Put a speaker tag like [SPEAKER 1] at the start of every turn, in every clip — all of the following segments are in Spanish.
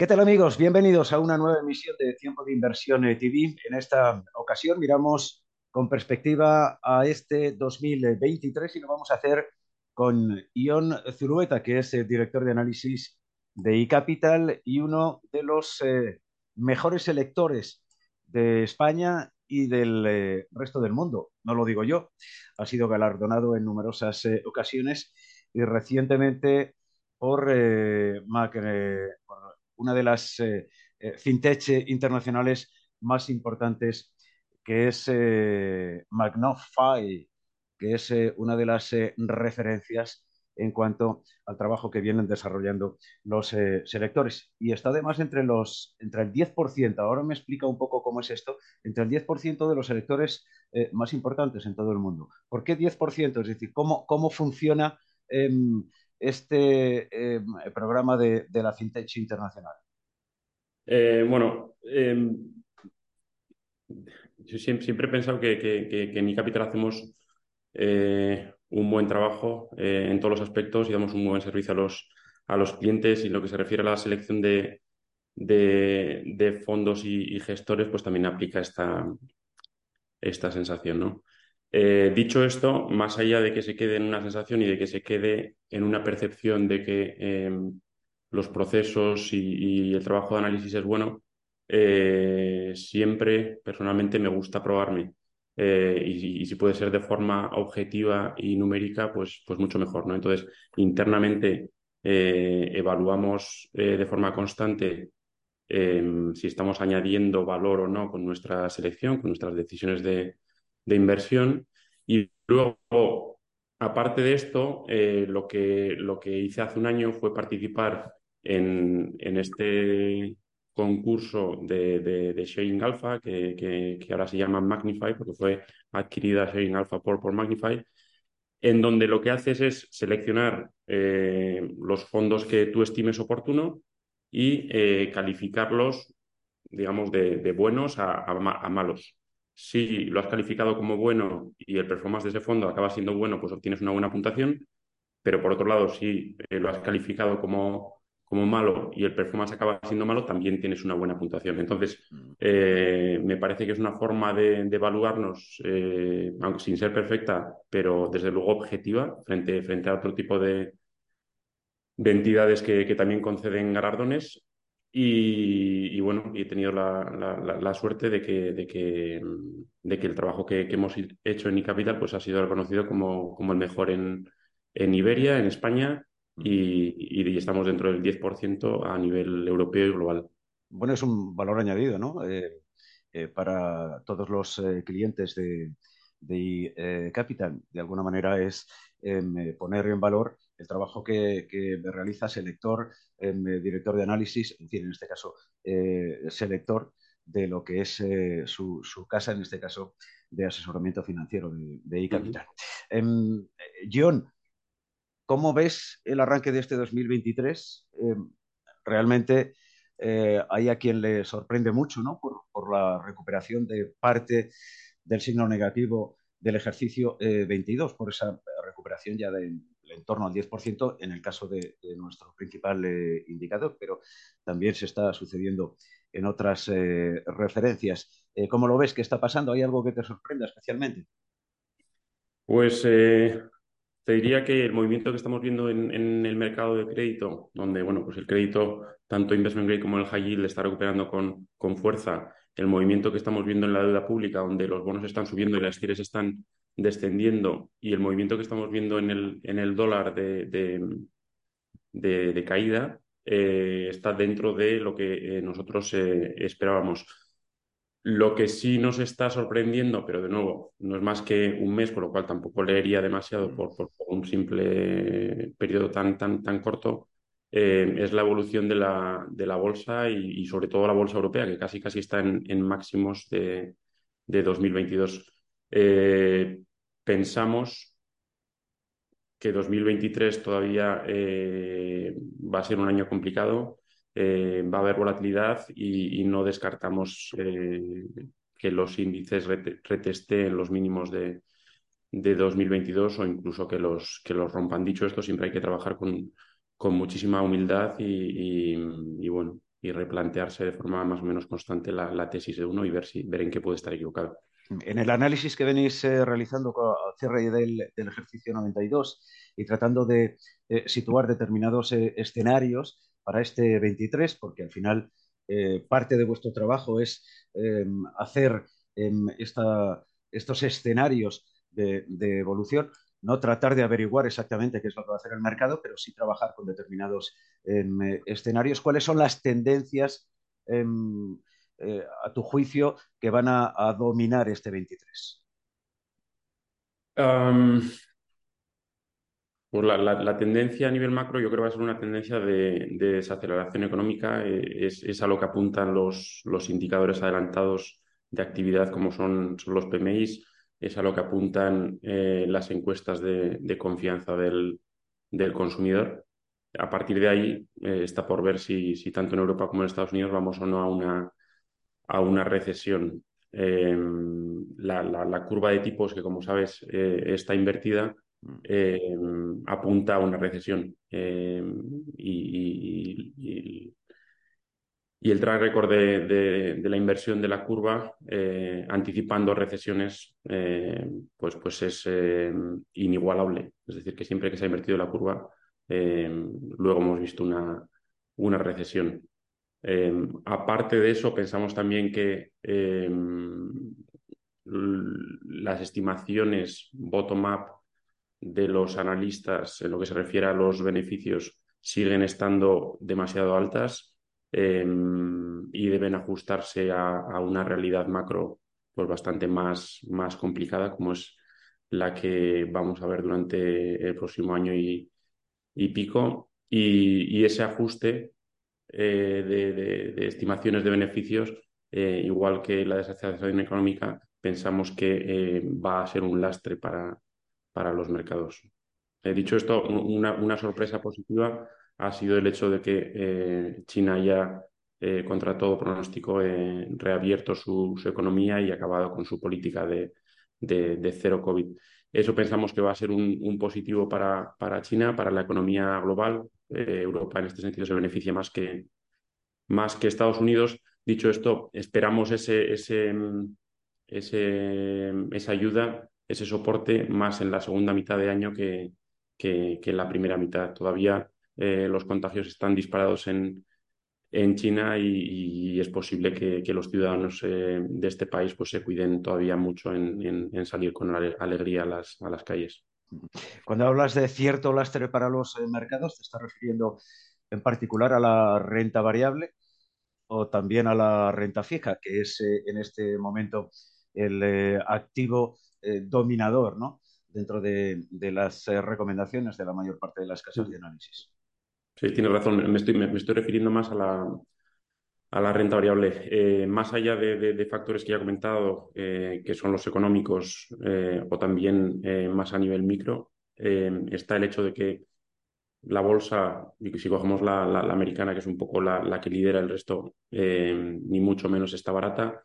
[SPEAKER 1] ¿Qué tal amigos? Bienvenidos a una nueva emisión de Tiempo de Inversión eh, TV. En esta ocasión miramos con perspectiva a este 2023 y lo vamos a hacer con Ion Zurueta, que es el director de análisis de iCapital y uno de los eh, mejores electores de España y del eh, resto del mundo. No lo digo yo. Ha sido galardonado en numerosas eh, ocasiones y recientemente por, Mac, una de las eh, eh, fintech internacionales más importantes, que es eh, Magnify, que es una de las referencias en cuanto al trabajo que vienen desarrollando los selectores. Y está además entre, los, entre el 10%, ahora me explica un poco cómo es esto, entre el 10% de los selectores más importantes en todo el mundo. ¿Por qué 10%? Es decir, ¿cómo, cómo funciona em, este eh, programa de, la FinTech Internacional?
[SPEAKER 2] Eh, bueno, em, yo siempre, he pensado que, que, en iCapital hacemos eh, un buen trabajo en todos los aspectos y damos un buen servicio a los, a los clientes y lo que se refiere a la selección de, de, fondos y, y, gestores, pues también aplica esta, esta sensación, ¿no? Eh, dicho esto, más allá de que se quede en una sensación y de que se quede en una percepción de que em, los procesos y, el trabajo de análisis es bueno, eh, siempre personalmente me gusta probarme. Eh, y, si puede ser de forma objetiva y numérica, pues, pues mucho mejor. ¿no? Entonces, internamente evaluamos de forma constante em, si estamos añadiendo valor o no con nuestra selección, con nuestras decisiones de, de inversión. Y luego, aparte de esto, eh, lo, que, lo que hice hace un año fue participar en, en este concurso de, de, Sharing Alpha, que, que, ahora se llama Magnify, porque fue adquirida Sharing Alpha por, por Magnify, en donde lo que haces es seleccionar eh, los fondos que tú estimes oportuno y eh, calificarlos, digamos, de, de buenos a, malos si lo has calificado como bueno y el performance de ese fondo acaba siendo bueno, pues obtienes una buena puntuación, pero por otro lado, si eh, lo has calificado como, como malo y el performance acaba siendo malo, también tienes una buena puntuación. Entonces, mm. eh, me parece que es una forma de, evaluarnos, eh, aunque sin ser perfecta, pero desde luego objetiva, frente, frente a otro tipo de, de entidades que, que también conceden galardones y, bueno, he tenido la, suerte de que, de, que, de que el trabajo que, hemos hecho en iCapital pues, ha sido reconocido como, como el mejor en, en Iberia, en España, y, y, estamos dentro del 10% a nivel europeo y global.
[SPEAKER 1] Bueno, es un valor añadido, ¿no? Eh, eh, para todos los eh, clientes de, de Capital. De alguna manera es em, poner en valor el trabajo que, que realiza selector, em, director de análisis, en fin, en este caso, eh, selector de lo que es eh, su, casa, en este caso, de asesoramiento financiero de, de iCapital. Em, John, ¿cómo ves el arranque de este 2023? Em, realmente eh, hay a quien le sorprende mucho ¿no? por, por, la recuperación de parte del signo negativo del ejercicio 22, por esa recuperación ya de, en torno al 10% en el caso de, nuestro principal eh, indicador, pero también se está sucediendo en otras eh, referencias. Eh, ¿Cómo lo ves? ¿Qué está pasando? ¿Hay algo que te sorprenda especialmente?
[SPEAKER 2] Pues te diría que el movimiento que estamos viendo en, el mercado de crédito, donde bueno, pues el crédito, tanto investment grade como el high yield, está recuperando con, con fuerza, el movimiento que estamos viendo en la deuda pública, donde los bonos están subiendo y las tires están descendiendo y el movimiento que estamos viendo en el, en el dólar de, de, caída eh, está dentro de lo que eh, nosotros eh, esperábamos. Lo que sí nos está sorprendiendo, pero de nuevo, no es más que un mes, con lo cual tampoco leería demasiado por, por, un simple periodo tan, tan, tan corto, es la evolución de la, de la bolsa y, sobre todo la bolsa europea, que casi casi está en, máximos de, de 2022. pensamos que 2023 todavía va a ser un año complicado eh, va a haber volatilidad y, no descartamos eh, que los índices retesteen los mínimos de, de 2022 o incluso que los, que los rompan. Dicho esto, siempre hay que trabajar con, con muchísima humildad y, bueno, y replantearse de forma más o menos constante la, tesis de uno y ver, si, ver en qué puede estar equivocado.
[SPEAKER 1] En el análisis que venís eh, realizando con cierre del, ejercicio 92 y tratando de eh, situar determinados eh, escenarios, para este 23, porque al final parte de vuestro trabajo es eh, hacer eh, esta, estos escenarios de, evolución, no tratar de averiguar exactamente qué es lo que va a hacer el mercado, pero sí trabajar con determinados em, escenarios. ¿Cuáles son las tendencias, em, eh, a tu juicio, que van a, dominar este 23?
[SPEAKER 2] Um, Pues la, tendencia a nivel macro yo creo que va a ser una tendencia de, de desaceleración económica, eh, es, a lo que apuntan los, los indicadores adelantados de actividad como son, son los PMIs, es a lo que apuntan eh, las encuestas de, confianza del, del, consumidor. A partir de ahí eh, está por ver si, si, tanto en Europa como en Estados Unidos vamos o no a una, a una recesión. Em, la, la, curva de tipos, que como sabes está invertida, eh, apunta a una recesión. Eh, y, y, y, el track record de, la inversión de la curva, eh, anticipando recesiones, pues, pues es inigualable. Es decir, que siempre que se ha invertido la curva, luego hemos visto una, una recesión. aparte de eso, pensamos también que las estimaciones bottom-up de los analistas en lo que se refiere a los beneficios siguen estando demasiado altas eh, y deben ajustarse a, a, una realidad macro pues bastante más, más complicada como es la que vamos a ver durante el próximo año y, y pico y, y, ese ajuste eh, de, estimaciones de beneficios eh, igual que la desaceleración económica pensamos que eh, va a ser un lastre para, para los mercados. He dicho esto, una, una, sorpresa positiva ha sido el hecho de que eh, China haya, eh, contra todo pronóstico, eh, reabierto su, economía y acabado con su política de, de, de, cero COVID. Eso pensamos que va a ser un, un positivo para, para, China, para la economía global. Eh, Europa en este sentido se beneficia más que, más que Estados Unidos. Dicho esto, esperamos ese, ese, ese, esa ayuda ese soporte más en la segunda mitad de año que, que, que en la primera mitad. Todavía eh, los contagios están disparados en, en China y, y es posible que, que los ciudadanos eh, de este país pues, se cuiden todavía mucho en, en, en salir con alegría a las, a las, calles.
[SPEAKER 1] Cuando hablas de cierto lastre para los eh, mercados, ¿te estás refiriendo en particular a la renta variable o también a la renta fija, que es eh, en este momento el eh, activo dominador ¿no? dentro de, de las recomendaciones de la mayor parte de las casas de análisis.
[SPEAKER 2] Sí, tienes razón. Me estoy, me, estoy refiriendo más a la, a la renta variable. Eh, más allá de, factores que ya he comentado, eh, que son los económicos eh, o también más a nivel micro, está el hecho de que la bolsa, y si cogemos la, la, americana, que es un poco la que lidera el resto, ni mucho menos está barata.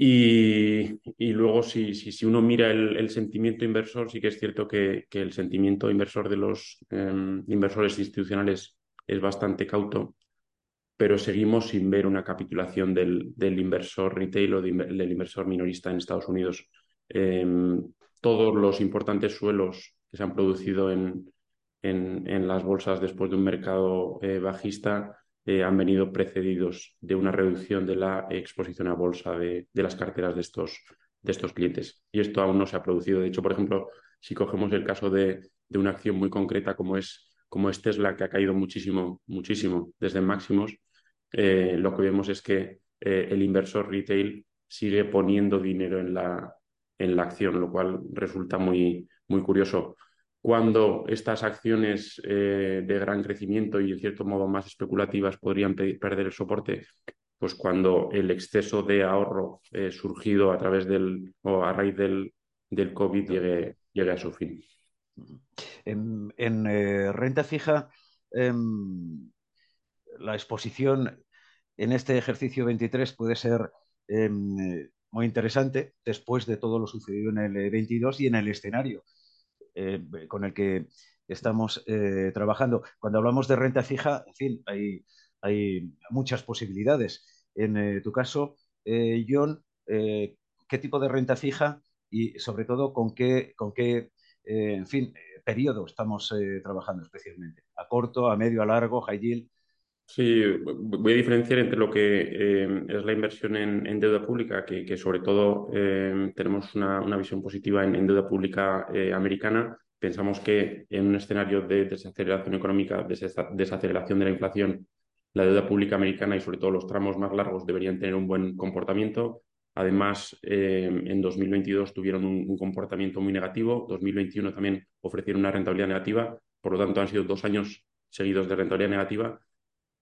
[SPEAKER 2] Y, luego, si, si, si uno mira el, sentimiento inversor, sí que es cierto que, el sentimiento inversor de los eh, inversores institucionales es bastante cauto, pero seguimos sin ver una capitulación del, inversor retail o de, del inversor minorista en Estados Unidos. Eh, todos los importantes suelos que se han producido en, en, en las bolsas después de un mercado eh, bajista eh, han venido precedidos de una reducción de la exposición a bolsa de, las carteras de estos, de estos clientes. Y esto aún no se ha producido. De hecho, por ejemplo, si cogemos el caso de, una acción muy concreta como es, como es Tesla, que ha caído muchísimo, muchísimo desde máximos, eh, lo que vemos es que eh, el inversor retail sigue poniendo dinero en la, acción, lo cual resulta muy curioso. Cuando estas acciones de gran crecimiento y en cierto modo más especulativas podrían perder el soporte, pues cuando el exceso de ahorro surgido a través del o a raíz del, del COVID llegue, llegue a su fin.
[SPEAKER 1] En, renta fija, em, la exposición en este ejercicio 23 puede ser em, muy interesante después de todo lo sucedido en el 22 y en el escenario eh, con el que estamos eh, trabajando. Cuando hablamos de renta fija, en fin, hay, hay muchas posibilidades. En eh, tu caso, John, ¿qué tipo de renta fija y sobre todo con qué, con qué en fin, periodo estamos trabajando especialmente? ¿A corto, a medio, a largo, high yield?
[SPEAKER 2] Sí, voy a diferenciar entre lo que eh, es la inversión en, deuda pública, que, sobre todo eh, tenemos una, visión positiva en, deuda pública eh, americana. Pensamos que en un escenario de desaceleración económica, desaceleración de la inflación, la deuda pública americana y sobre todo los tramos más largos deberían tener un buen comportamiento. Además, en 2022 tuvieron un, un comportamiento muy negativo, 2021 también ofrecieron una rentabilidad negativa, por lo tanto han sido dos años seguidos de rentabilidad negativa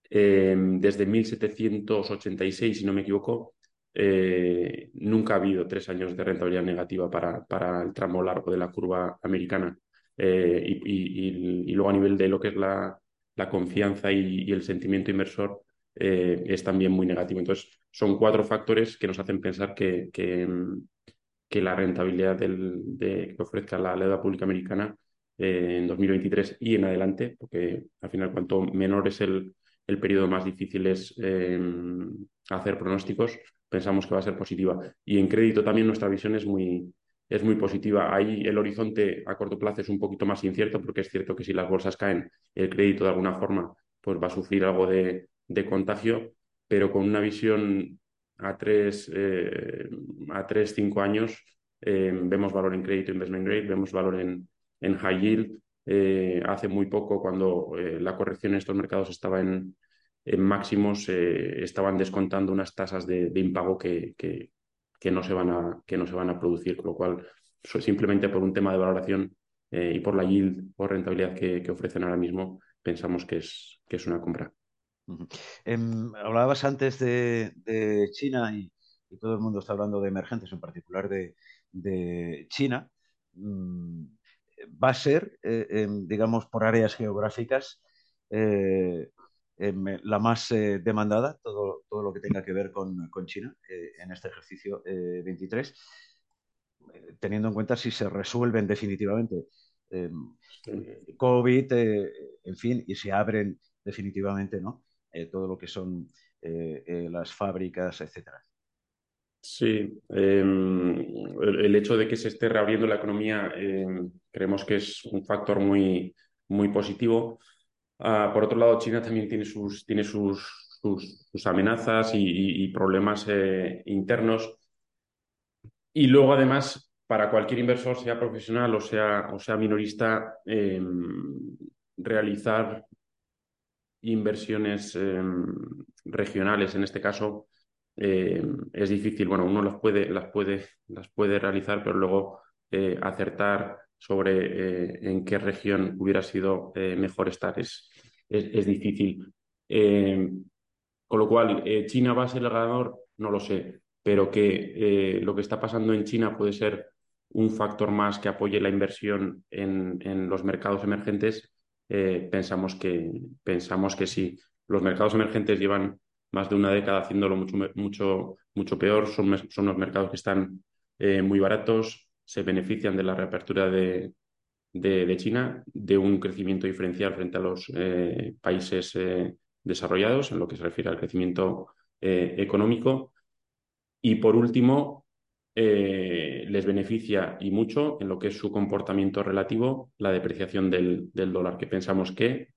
[SPEAKER 2] Em, desde 1786, si no me equivoco, eh, nunca ha habido tres años de rentabilidad negativa para, para el tramo largo de la curva americana. Eh, y, luego a nivel de lo que es la, la confianza y, el sentimiento inversor eh, es también muy negativo. Entonces, son cuatro factores que nos hacen pensar que, que, la rentabilidad del, de, que ofrezca la deuda pública americana en 2023 y en adelante, porque al final cuanto menor es el, el periodo más difícil es eh, hacer pronósticos, pensamos que va a ser positiva. Y en crédito también nuestra visión es muy, es muy positiva. Ahí el horizonte a corto plazo es un poquito más incierto porque es cierto que si las bolsas caen, el crédito de alguna forma pues va a sufrir algo de, contagio, pero con una visión a tres, eh, a tres cinco años eh, vemos valor en crédito investment grade, vemos valor en, en high yield, eh, hace muy poco, cuando eh, la corrección en estos mercados estaba en, máximos, eh, estaban descontando unas tasas de, impago que, que, no se van a, que no se van a producir, con lo cual, simplemente por un tema de valoración y por la yield o rentabilidad que, ofrecen ahora mismo, pensamos que es, que es una compra.
[SPEAKER 1] Em, hablabas antes de, China y, todo el mundo está hablando de emergentes, en particular de, China. Mm, va a ser, eh, digamos, por áreas geográficas, eh, la más eh, demandada, todo, todo, lo que tenga que ver con, China en este ejercicio 23, teniendo en cuenta si se resuelven definitivamente COVID, en fin, y se abren definitivamente ¿no? todo lo que son las fábricas, etcétera.
[SPEAKER 2] Sí, em, el, hecho de que se esté reabriendo la economía em, creemos que es un factor muy, muy positivo. Ah, por otro lado, China también tiene sus, tiene sus, sus, amenazas y, problemas eh, internos. Y luego, además, para cualquier inversor, sea profesional o sea, o sea minorista, em, realizar inversiones regionales, en este caso, eh, es difícil. Bueno, uno las puede, las puede, las puede realizar, pero luego eh, acertar sobre eh, en qué región hubiera sido mejor estar es, es, difícil. con lo cual, ¿China va a ser el ganador? No lo sé, pero que lo que está pasando en China puede ser un factor más que apoye la inversión en, en los mercados emergentes, pensamos, que, pensamos que sí. Los mercados emergentes llevan más de una década haciéndolo mucho, mucho, mucho peor. Son, son los mercados que están eh, muy baratos, se benefician de la reapertura de, de, China, de un crecimiento diferencial frente a los eh, países eh, desarrollados en lo que se refiere al crecimiento económico. Y por último, les beneficia y mucho en lo que es su comportamiento relativo la depreciación del, del dólar, que pensamos que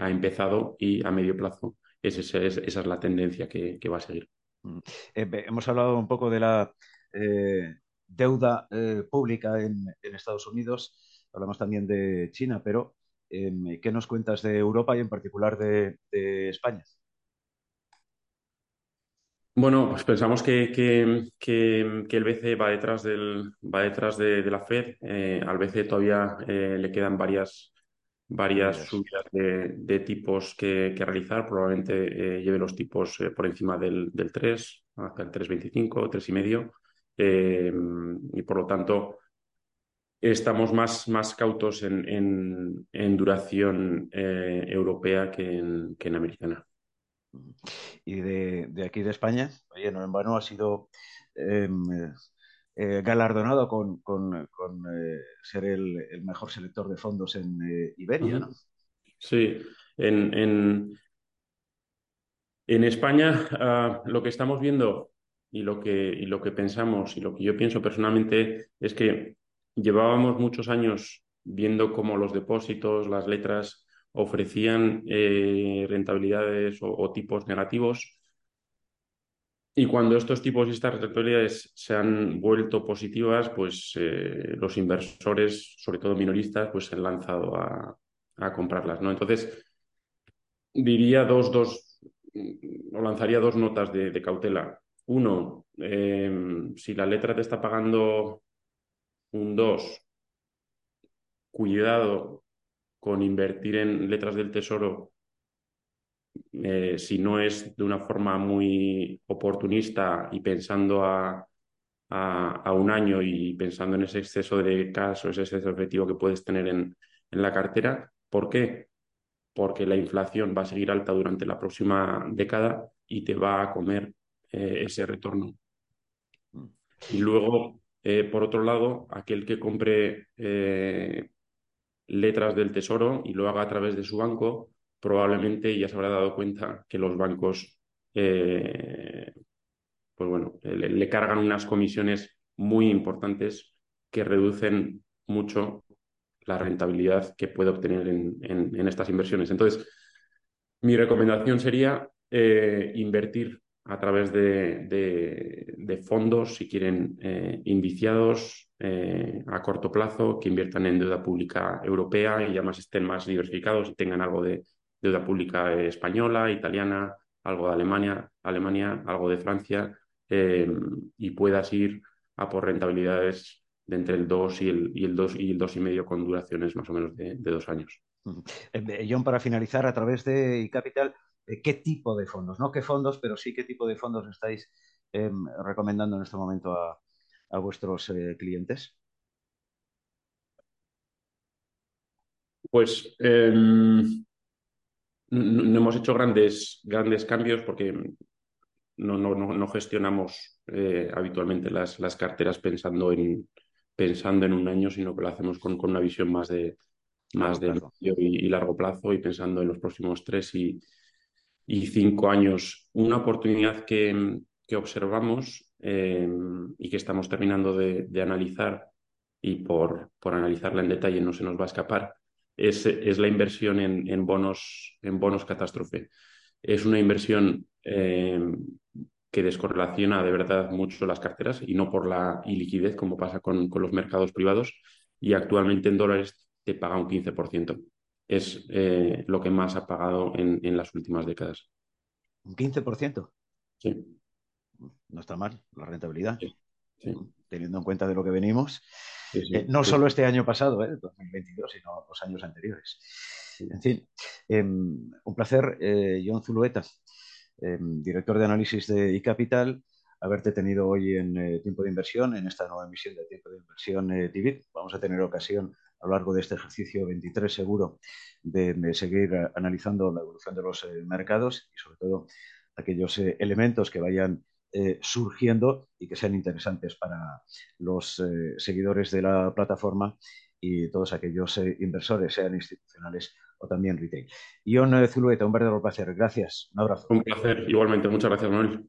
[SPEAKER 2] ha empezado y a medio plazo esa es, la tendencia que, va a seguir.
[SPEAKER 1] Mm. Eh, hemos hablado un poco de la eh, deuda eh, pública en, Estados Unidos, hablamos también de China, pero em, ¿qué nos cuentas de Europa y en particular de, España?
[SPEAKER 2] Bueno, pues pensamos que, el BCE va detrás, del, va detrás de, la Fed. Al BCE todavía le quedan varias, varias subidas de, tipos que, realizar. Probablemente eh, lleve los tipos por encima del, 3, hasta el 3,25, 3,5. y por lo tanto, estamos más, más cautos en, duración europea que en americana.
[SPEAKER 1] Y de, aquí de España, oye, no en vano ha sido em, eh, galardonado con, eh, ser el, mejor selector de fondos en eh, Iberia, ¿no?
[SPEAKER 2] Sí, en, en, España ah, lo que estamos viendo y lo que, y lo que pensamos y lo que yo pienso personalmente es que llevábamos muchos años viendo cómo los depósitos, las letras ofrecían rentabilidades o, tipos negativos. Y cuando estos tipos y estas rentabilidades se han vuelto positivas, pues eh, los inversores, sobre todo minoristas, pues se han lanzado a, comprarlas. ¿no? Entonces, diría dos, dos, o lanzaría dos notas de, cautela. Uno, eh, si la letra te está pagando un 2, cuidado con invertir en letras del tesoro, eh, si no es de una forma muy oportunista y pensando a, un año y pensando en ese exceso de casos, ese exceso efectivo que puedes tener en, la cartera. ¿Por qué? Porque la inflación va a seguir alta durante la próxima década y te va a comer eh, ese retorno. Y luego, eh, por otro lado, aquel que compre letras del tesoro y lo haga a través de su banco, probablemente ya se habrá dado cuenta que los bancos, eh, pues bueno, le, cargan unas comisiones muy importantes que reducen mucho la rentabilidad que puede obtener en, estas inversiones. Entonces, mi recomendación sería eh, invertir a través de, fondos, si quieren, eh, indiciados eh, a corto plazo, que inviertan en deuda pública europea y además estén más diversificados y tengan algo de deuda pública española, italiana, algo de Alemania, Alemania algo de Francia, eh, y puedas ir a por rentabilidades de entre el 2 y el, y el 2 y el 2,5 con duraciones más o menos de, de dos años.
[SPEAKER 1] John, para finalizar, a través de Capital, eh, qué tipo de fondos, no qué fondos, pero sí qué tipo de fondos estáis em, recomendando en este momento a, vuestros eh, clientes.
[SPEAKER 2] Pues em, no, hemos hecho grandes, grandes cambios porque no, no, gestionamos eh, habitualmente las, las, carteras pensando en, pensando en un año, sino que lo hacemos con, una visión más de más de y, y, largo plazo y pensando en los próximos tres y, y cinco años. Una oportunidad que, observamos eh, y que estamos terminando de, analizar y por, por, analizarla en detalle no se nos va a escapar, es, es la inversión en, bonos, en bonos catástrofe. Es una inversión eh, que descorrelaciona de verdad mucho las carteras y no por la iliquidez como pasa con, con los mercados privados y actualmente en dólares te paga un 15% es eh, lo que más ha pagado en, las últimas décadas.
[SPEAKER 1] ¿Un 15%?
[SPEAKER 2] Sí.
[SPEAKER 1] No está mal la rentabilidad. Teniendo en cuenta de lo que venimos. Eh, no solo este año pasado, 2022, eh, sino los años anteriores. En fin, em, un placer, John Zulueta, em, director de análisis de iCapital, haberte tenido hoy en Tiempo de Inversión, en esta nueva emisión de Tiempo de Inversión TV. Vamos a tener ocasión a lo largo de este ejercicio 23 seguro de, seguir analizando la evolución de los eh, mercados y sobre todo aquellos eh, elementos que vayan eh, surgiendo y que sean interesantes para los seguidores de la plataforma y todos aquellos inversores, sean institucionales o también retail. Ion Zulueta, un verdadero placer. Gracias. Un abrazo.
[SPEAKER 2] Un placer. Igualmente. Muchas gracias, Manuel.